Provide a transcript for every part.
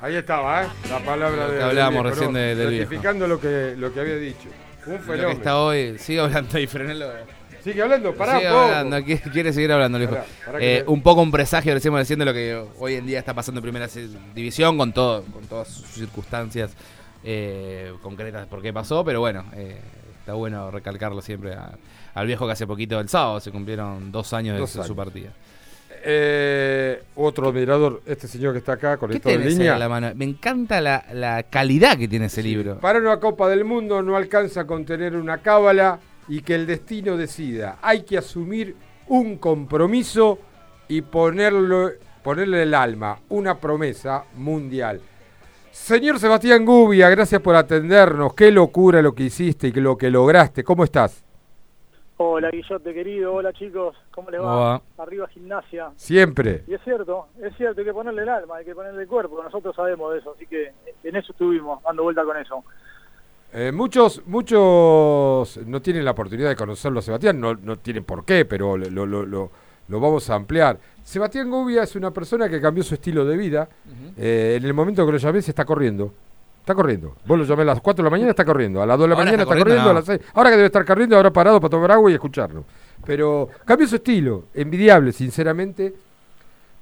Ahí estaba, ¿eh? La palabra de. hablábamos viejo, recién de- del viejo. Certificando lo que, lo que había dicho. Un Lo que fenómeno. está hoy, sigue hablando y frenelo. Sigue hablando, pará Sigue poco. hablando, quiere, quiere seguir hablando, viejo. Pará, Eh, un poco un presagio, decimos diciendo lo que hoy en día está pasando en primera división con todo, con todas sus circunstancias eh, concretas por qué pasó, pero bueno, eh, está bueno recalcarlo siempre a- al viejo que hace poquito el sábado se cumplieron dos años Dos de su partida. Eh, otro admirador, este señor que está acá, ¿Qué conectado en línea. la mano? Me encanta la, la calidad que tiene ese libro. Para una Copa del Mundo no alcanza con tener una cábala y que el destino decida. Hay que asumir un compromiso y ponerlo, ponerle el alma, una promesa mundial. Señor Sebastián Gubia, gracias por atendernos. Qué locura lo que hiciste y lo que lograste. ¿Cómo estás? Hola Guillote querido, hola chicos, ¿cómo les ¿Cómo va? va? Arriba gimnasia. Siempre. Y es cierto, es cierto, hay que ponerle el alma, hay que ponerle el cuerpo, nosotros sabemos de eso, así que en eso estuvimos, dando vuelta con eso. Eh, muchos, muchos no tienen la oportunidad de conocerlo a Sebastián, no, no tienen por qué, pero lo, lo- lo- lo vamos a ampliar. Sebastián Gubia es una persona que cambió su estilo de vida. Eh, en el momento que lo llamé se está corriendo. Está corriendo. Vos lo llamé a las 4 de la mañana, está corriendo. A las 2 de la Ahora mañana está está corriendo, corriendo, a las 6. Ahora que debe estar corriendo, ahora parado para tomar agua y escucharlo. Pero cambió su estilo, envidiable, sinceramente.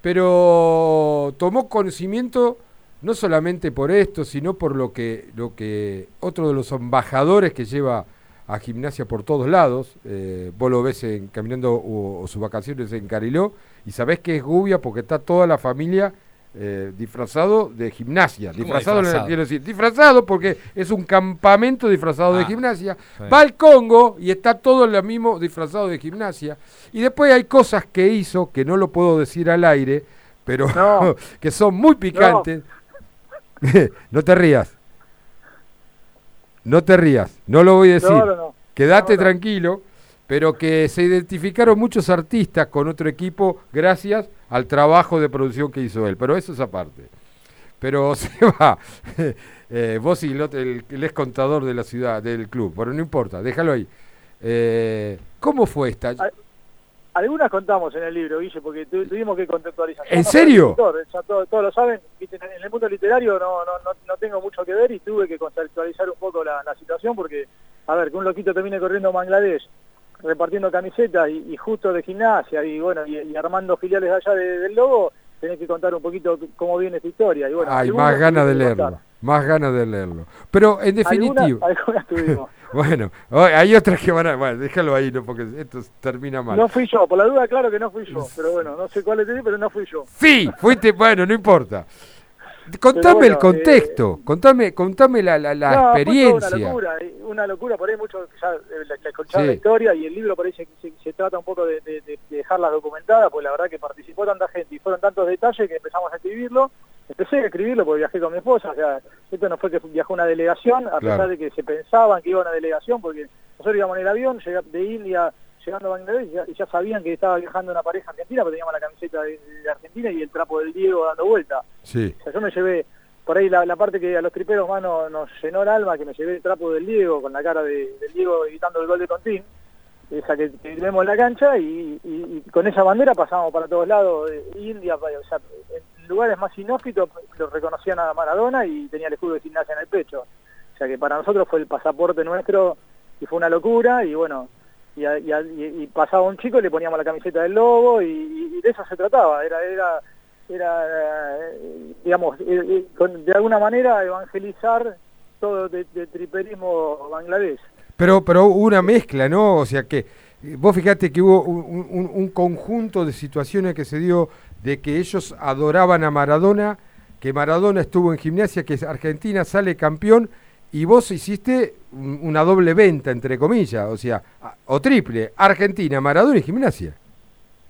Pero tomó conocimiento no solamente por esto, sino por lo que, lo que otro de los embajadores que lleva a gimnasia por todos lados, eh, vos lo ves en, caminando o, o sus vacaciones en Cariló, y sabés que es Gubia porque está toda la familia eh, disfrazado de gimnasia. ¿Cómo Disfrazado, disfrazado? quiero decir, disfrazado porque es un campamento disfrazado de Ah, gimnasia. Va al Congo y está todo lo mismo disfrazado de gimnasia. Y después hay cosas que hizo que no lo puedo decir al aire, pero No. que son muy picantes. No. te rías. No te rías. No lo voy a decir. No, no, no. Quédate No, no. tranquilo, pero que se identificaron muchos artistas con otro equipo gracias al trabajo de producción que hizo él. Pero eso es aparte. Pero se va. Eh, vos y el, otro- el, el ex contador de la ciudad, del club, pero no importa, déjalo ahí. Eh, ¿Cómo fue esta? Algunas contamos en el libro, Guille, porque tu- tuvimos que contextualizar. ¿En no serio? ya todo- todos lo saben, en el mundo literario no, no, no, no tengo mucho que ver y tuve que contextualizar un poco la, la situación porque, a ver, que un loquito termine corriendo a Bangladesh repartiendo camisetas y, y justo de gimnasia y bueno, y, y armando filiales allá de- del Lobo, tenés que contar un poquito cómo viene esta historia. Y bueno, Hay más ganas de leerlo, contar. más ganas de leerlo. Pero en definitiva, Algunas, algunas tuvimos. bueno, oh, hay otras que van a... Bueno, déjalo ahí, ¿no? porque esto termina mal. No fui yo, por la duda, claro que no fui yo, pero bueno, no sé cuál es, pero no fui yo. Sí, fuiste, bueno, no impora. Contame bueno, el contexto, contame, contame la, la, la No, experiencia. Una locura, eh, una locura, por ahí muchos ya eh, le, escucharon Sí. la historia y el libro por ahí se, se- se trata un poco de, de, de- de dejarlas documentadas, pues la verdad que participó tanta gente y fueron tantos detalles que empezamos a escribirlo. Empecé a escribirlo porque viajé con mi esposa, o sea, esto no fue que viajó una delegación, a Claro. pesar de que se pensaban que iba una delegación, porque nosotros íbamos en el avión de India llegando a Bangladesh y ya, ya sabían que estaba viajando una pareja argentina, pero teníamos la camiseta de, de Argentina y el trapo del Diego dando vuelta. Sí, O sea, yo me llevé, por ahí la, la parte que a los triperos más no- nos llenó el alma, que me llevé el trapo del Diego, con la cara de, del Diego gritando el gol de Contín, esa que, que vemos en la cancha, y, y- y con esa bandera pasamos para todos lados, eh, India, pa- o sea, en lugares más inhóspitos lo reconocían a Maradona y tenía el escudo de gimnasia en el pecho. O sea que para nosotros fue el pasaporte nuestro y fue una locura, y bueno, y, a- y a- y- pasaba un chico y le poníamos la camiseta del lobo, y, de eso se trataba, era... era era, eh, digamos, eh, eh, de alguna manera evangelizar todo de, triperismo Bangladesh. pero, pero hubo una mezcla, ¿no? O sea que vos fíjate que hubo un- un conjunto de situaciones que se dio de que ellos adoraban a Maradona, que Maradona estuvo en gimnasia, que Argentina sale campeón y vos hiciste un- una doble venta, entre comillas, o sea, o triple, Argentina, Maradona y gimnasia.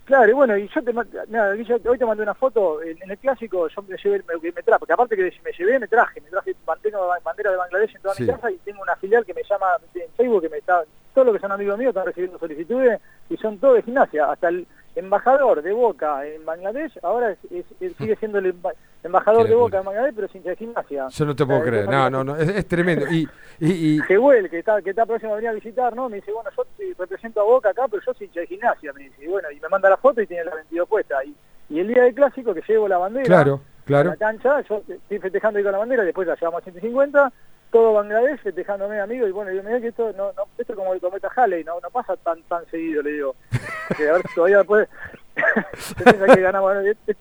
Claro, y bueno, y yo te nada, hoy te mandé una foto, en, en el clásico yo me llevé, me, me traje, porque aparte que me llevé, me traje, me traje bandera, bandera de Bangladesh en toda Sí. mi casa y tengo una filial que me llama en Facebook, que me está, todos los que son amigos míos están recibiendo solicitudes y son todos de gimnasia, hasta el embajador de Boca en Bangladesh, ahora es- es- es- sigue siendo el emba- embajador de. Boca en Bangladesh, pero sin de gimnasia. Yo no te puedo Eh, creer, no, no, no, es, tremendo. Y, y, y- Jehuel, que está, que está próximo a venir a visitar, ¿no? Me dice, bueno, yo represento a Boca acá, pero yo soy hincha de gimnasia, me dice. Y bueno, y me manda la foto y tiene la 22 puesta. Y, y el día del clásico que llevo la bandera, claro, Claro. la cancha, yo estoy festejando ahí con la bandera, después la llevamos a 150, todo Bangladesh festejándome amigo, y bueno, yo me que esto, no, no, esto es como el cometa Halley, no, no pasa tan tan seguido, le digo. Que a ver, todavía después que ganamos. Esto,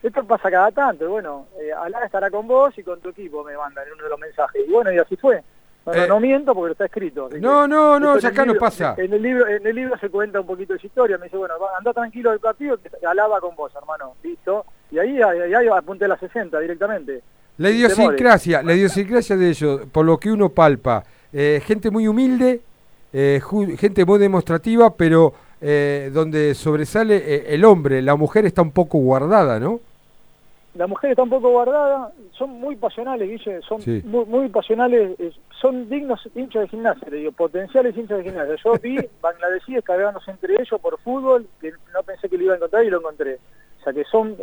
esto pasa cada tanto, y bueno, eh, Alá estará con vos y con tu equipo, me mandan en uno de los mensajes. Y bueno, y así fue. No, no, Eh, no miento porque está escrito. No, no, no, ya acá no pasa. En el libro, en el libro se cuenta un poquito de su historia. Me dice, bueno, anda tranquilo del partido, que alaba con vos, hermano. Listo. Y ahí, ahí, ahí apunté a las 60 directamente. La idiosincrasia, la idiosincrasia de ellos, por lo que uno palpa, eh, gente muy humilde, eh, gente muy demostrativa, pero eh, donde sobresale eh, el hombre, la mujer está un poco guardada, ¿no? La mujer está un poco guardada, son muy pasionales, Guille, son Sí. muy, muy pasionales, son dignos hinchas de gimnasia, le digo, potenciales hinchas de gimnasia. Yo vi bangladesíes cargándose entre ellos por fútbol, que no pensé que lo iba a encontrar y lo encontré. O sea que son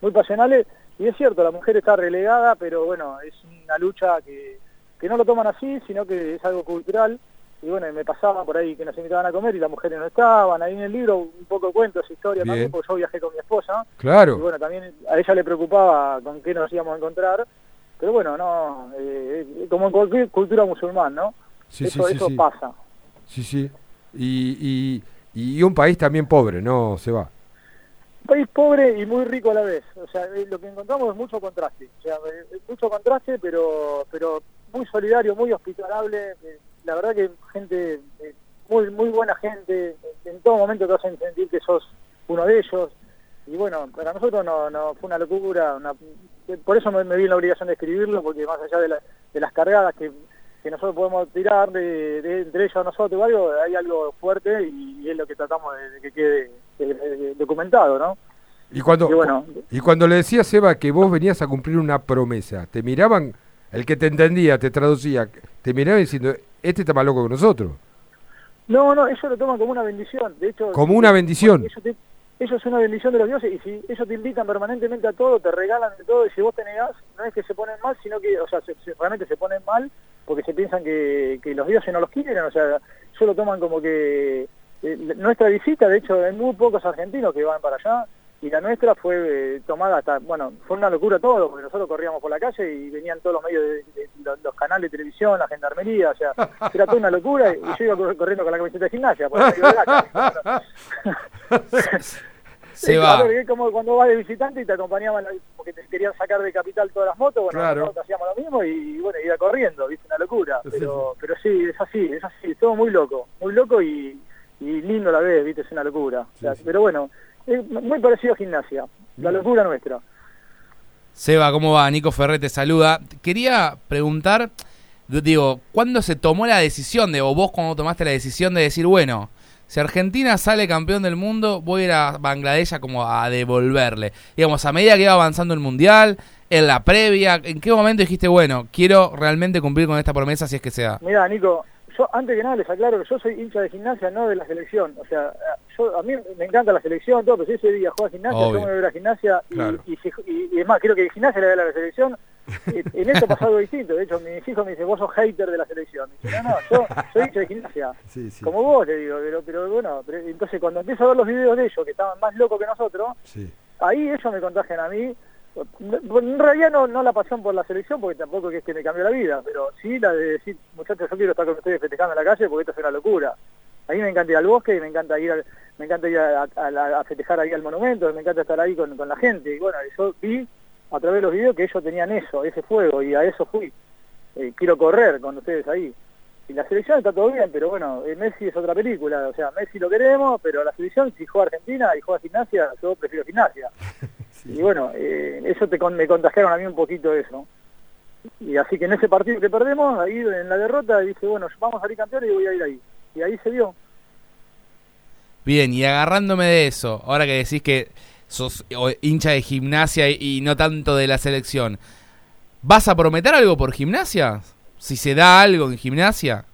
muy pasionales, y es cierto, la mujer está relegada, pero bueno, es una lucha que, que no lo toman así, sino que es algo cultural. Y bueno, me pasaba por ahí que nos invitaban a comer y las mujeres no estaban. Ahí en el libro un poco cuento esa historia Bien. también, porque yo viajé con mi esposa. Y Claro. bueno, también a ella le preocupaba con qué nos íbamos a encontrar, pero bueno, no, eh, eh, como en cualquier cultura musulmán, ¿no? Sí, sí, eso sí, eso sí. pasa. Sí, sí. Y, y, y un país también pobre, ¿no? Se va. País pobre y muy rico a la vez. O sea, eh, lo que encontramos es mucho contraste. Sea, eh, mucho contraste, pero pero muy solidario, muy hospitalable. eh, la verdad que gente, eh, muy muy buena gente. eh, En todo momento te hacen sentir que sos uno de ellos. Y bueno, para nosotros no, fue una locura. eh, por eso me, me vi en la obligación de escribirlo, porque más allá de, la- de las cargadas que, que nosotros podemos tirar de, entre ellos a nosotros algo, hay algo fuerte y, es lo que tratamos de que quede eh, documentado, ¿no? Y cuando, Y bueno, y cuando le decías, Eva, que vos venías a cumplir una promesa, te miraban, el que te entendía, te traducía, te miraban diciendo, este está más loco que nosotros. no, no, ellos lo toman como una bendición. De hecho, Como una bendición. Ellos, te- ellos es una bendición de los dioses y si ellos te invitan permanentemente a todo, te regalan de todo y si vos te negás, no es que se ponen mal, sino que, o sea, se- se- realmente se ponen mal porque se piensan que, que los dioses no los quieren, o sea, ellos lo toman como que eh, nuestra visita, de hecho, hay muy pocos argentinos que van para allá y la nuestra fue eh, tomada hasta, bueno, fue una locura todo, porque nosotros corríamos por la calle y venían todos los medios de, de- los, los canales de televisión, la gendarmería, o sea, era toda una locura y yo iba cor- corriendo con la camiseta de gimnasia por el medio de la calle. Se Sí, va. claro, es como cuando vas de visitante y te acompañaban porque te querían sacar de capital todas las motos, bueno, Claro. nosotros hacíamos lo mismo y bueno, iba corriendo, viste, una locura. Pero, pero sí, es así, es así, todo muy loco, muy loco y, y lindo a la vez, viste, es una locura. O sea, Sí, sí. Pero bueno, es muy parecido a gimnasia, la locura nuestra. Seba, ¿cómo va? Nico Ferrer te saluda. Quería preguntar, digo, ¿cuándo se tomó la decisión de, o vos cuando tomaste la decisión de decir, bueno, si Argentina sale campeón del mundo, voy a ir a Bangladesh a como a devolverle? Digamos, a medida que iba avanzando el Mundial, en la previa, ¿en qué momento dijiste, bueno, quiero realmente cumplir con esta promesa si es que se da? Mira, Nico, yo antes que nada les aclaro que yo soy hincha de gimnasia, no de la selección. O sea, yo a mí me encanta la selección, todo, pero si ese día juega gimnasia, Obvio. yo me voy a ver a gimnasia y, Claro. y, y- y es más, quiero que gimnasia le dé a la selección. Eh, en esto pasa algo distinto. De hecho, mis hijos me dicen, vos sos hater de la selección. Dicen, no, no, yo soy hincha de gimnasia. Sí, sí. Como vos, le digo, pero, pero bueno, pero- entonces cuando empiezo a ver los videos de ellos, que estaban más locos que nosotros, Sí. ahí ellos me contagian a mí. En realidad no, no la pasión por la selección, porque tampoco es que me cambió la vida, pero sí la de decir, muchachos, yo quiero estar con ustedes festejando en la calle porque esto es una locura. A mí me encanta ir al bosque y me encanta ir, al- me encanta ir a festejar ahí al monumento, me encanta estar ahí con, con la gente. Y bueno, yo vi a través de los videos que ellos tenían eso, ese fuego, y a eso fui. Eh, quiero correr con ustedes ahí. Y la selección está todo bien, pero bueno, eh, Messi es otra película. O sea, Messi lo queremos, pero la selección, si juega Argentina y juega gimnasia, yo prefiero gimnasia. Y bueno, eh, eso te me contagiaron a mí un poquito eso. Y así que en ese partido que perdemos, ahí en la derrota, dije, bueno, vamos a salir campeones y voy a ir ahí. Y ahí se dio. Bien, y agarrándome de eso, ahora que decís que sos hincha de gimnasia y, no tanto de la selección, ¿vas a prometer algo por gimnasia? Si se da algo en gimnasia.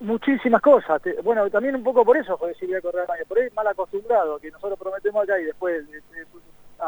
Muchísimas cosas. Bueno, también un poco por eso fue decir voy a correr al año. Por ahí mal acostumbrado, que nosotros prometemos acá y después este,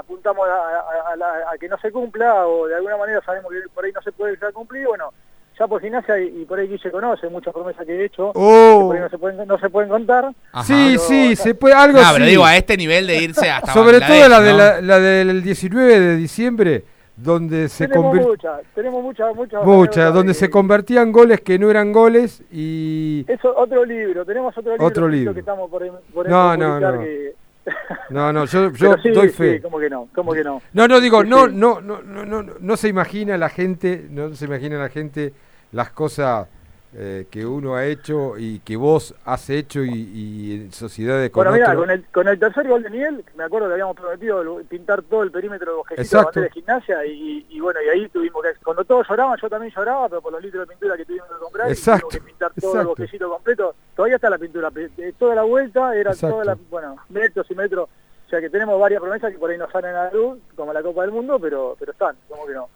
apuntamos a, a- a la- a que no se cumpla o de alguna manera sabemos que por ahí no se puede cumplir. Bueno, ya por gimnasia y, y por ahí Guille conoce muchas promesas que he hecho, que Oh. por ahí no se pueden, no se pueden contar. Ajá. Sí, pero- sí, se puede, algo No, pero sí. digo, a este nivel de irse hasta Sobre Bangladesh, todo la, de ¿no? la, la del 19 de diciembre, donde se tenemos convirtió... muchas, tenemos muchas, muchas. Donde de- se convertían goles que no eran goles y... Eso, otro libro, tenemos otro libro, Otro Fito, libro. que estamos por, por No, por no, publicar no. que- No, no, yo, yo sí, doy sí, fe. ¿cómo que no? ¿Cómo que no? No, no, digo, Sí, no, sí. no, no, no, no, no, no se imagina la gente, no se imagina la gente las cosas eh, que uno ha hecho y que vos has hecho y, y en sociedades con Bueno, mira, otro- con el, con el tercer gol de Miguel, me acuerdo que habíamos prometido pintar todo el perímetro de bosquecito de de gimnasia y, y bueno, y ahí tuvimos que, cuando todos lloraban, yo también lloraba, pero por los litros de pintura que tuvimos que comprar, y Exacto, tuvimos que pintar todo el exacto. bosquecito completo, todavía está la pintura, de toda la vuelta, era Exacto. toda la, bueno, metros y metros, o sea que tenemos varias promesas que por ahí no salen a la luz, como la Copa del Mundo, pero pero están, como que no.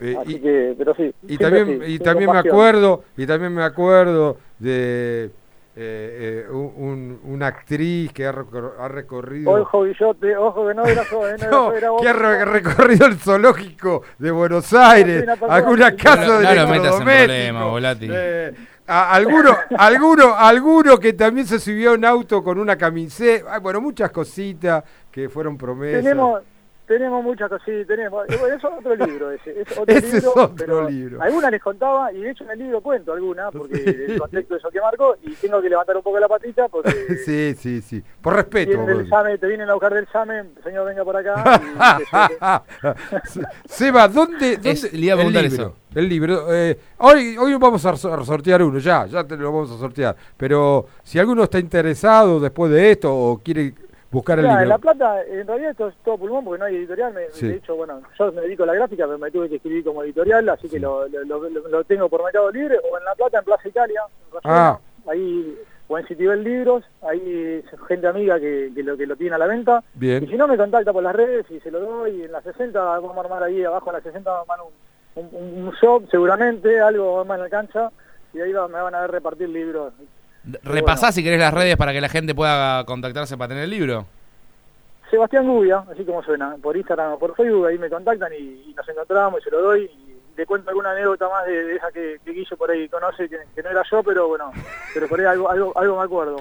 Eh, Así y, que, pero sí. y también sí, y también me acuerdo y también me acuerdo de eh, eh, un- un- una actriz que ha, recor- ha recorrido Ojo, Guillote, ojo que no era eh, no, era No, yo, era vos. que ha re- recorrido el zoológico de Buenos Aires, una persona alguna que- casa No, de no lo metas en electrodomésticos, problemas, Volati. a- alguno, alguno, alguno que también se subió a un auto con una camiseta, ay, bueno, muchas cositas que fueron promesas. Tenemos, tenemos muchas cosas, sí, tenemos. y bueno, eso es otro libro ese. Es otro Ese es libro, otro pero libro. Algunas les contaba, y de hecho en el libro cuento algunas, porque el contexto de eso que marcó, y tengo que levantar un poco la patita, porque Sí, sí, sí. Por respeto. vienen del examen, te vienen a buscar del examen, señor venga por acá. y Seba, ¿dónde, dónde Es- le iba a el preguntar libro? eso. El libro. eh, hoy, hoy vamos a sortear uno, ya, ya te lo vamos a sortear. Pero si alguno está interesado después de esto o quiere buscar el en libro. La Plata, en realidad esto es todo pulmón porque no hay editorial. Me, Sí. De hecho, bueno, yo me dedico a la gráfica, pero me tuve que escribir como editorial, así que lo, lo, lo- lo tengo por Mercado Libre. O en La Plata, en Plaza Italia, en Ah. ahí, o en Citibel Libros, ahí gente amiga que, que lo, que lo tiene a la venta. Y Bien. si no, me contacta por las redes y se lo doy. En la 60 vamos a armar ahí abajo, en la 60 vamos a armar un, un, un shop, seguramente, algo más en la cancha. Y ahí va- me van a ver repartir libros. Repasá bueno. si querés las redes para que la gente pueda contactarse para tener el libro. Sebastián Gubia, así como suena, por Instagram o por Facebook, ahí me contactan y, y nos encontramos y se lo doy y le cuento alguna anécdota más de, de esa que, que Guillo por ahí conoce, que, que no era yo, pero bueno, pero por ahí algo, algo, algo me acuerdo.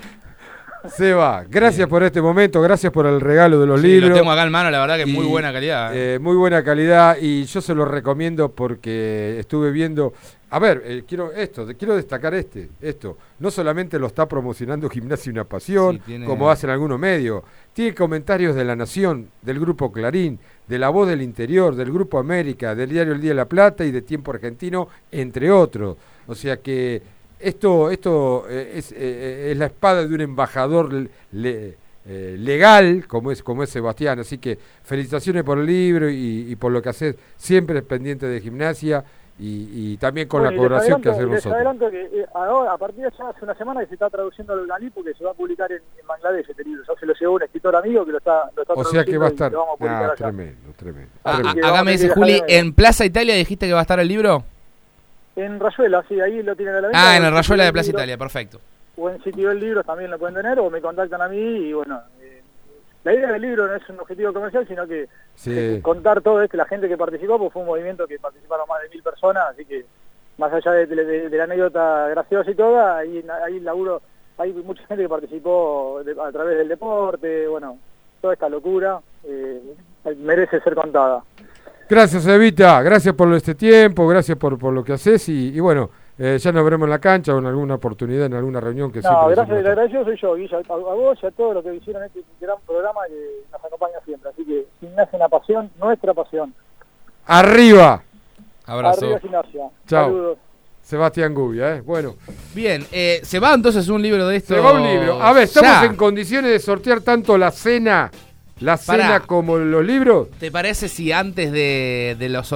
Seba, gracias por este momento, gracias por el regalo de los Sí, libros. lo tengo acá en mano, la verdad que es muy Y, buena calidad. ¿eh? eh, muy buena calidad y yo se lo recomiendo porque estuve viendo. A ver, eh, quiero esto, quiero destacar este, esto. No solamente lo está promocionando Gimnasia Una Pasión, Sí, tiene- como hacen algunos medios. Tiene comentarios de La Nación, del Grupo Clarín, de La Voz del Interior, del Grupo América, del diario El Día de la Plata y de Tiempo Argentino, entre otros. O sea que esto, esto eh, es, eh, es la espada de un embajador le- le- eh, legal como es, como es Sebastián. Así que felicitaciones por el libro y, y por lo que haces siempre pendiente de gimnasia y, y también con Bueno, la colaboración que hacemos nosotros. adelanto que eh, ahora, a partir de ya hace una semana que se está traduciendo al bengalí porque se va a publicar en, en Bangladesh este libro. Ya se lo llevó un escritor amigo que lo está, lo está O sea que va a estar... traduciendo y lo vamos a Ah, allá. tremendo, tremendo. Ah, tremendo. ah, que acá vamos me a dice dejar Juli, ¿en Plaza Italia dijiste que va a estar el libro? En Rayuela, sí, ahí lo tienen a la venta. Ah, en el Rayuela de Plaza Italia, perfecto. O en Citibel Libros también lo pueden tener o me contactan a mí y bueno... eh, la idea del libro no es un objetivo comercial, sino que Sí. eh, contar todo esto, la gente que participó, pues fue un movimiento que participaron más de mil personas, así que más allá de, de- de la anécdota graciosa y toda, ahí, ahí laburo, hay mucha gente que participó de- a través del deporte, bueno, toda esta locura eh, merece ser contada. Gracias, Evita. Gracias por este tiempo, gracias por, por lo que haces y, y bueno, eh, ya nos veremos en la cancha o en alguna oportunidad, en alguna reunión que No, siempre gracias, el agradecido soy yo, Guilla, a, a vos y a todos los que hicieron este gran programa que nos acompaña siempre, así que Gimnasia una pasión, nuestra pasión. Arriba, Abrazo. Arriba Gimnasia. Chao. Saludos. Sebastián Gubia, ¿eh? Bueno, Bien, eh, se va entonces un libro de esto. se va un libro. A ver, ¿estamos Ya. en condiciones de sortear tanto la cena, la Pará. cena como los libros? ¿Te parece si antes de, de los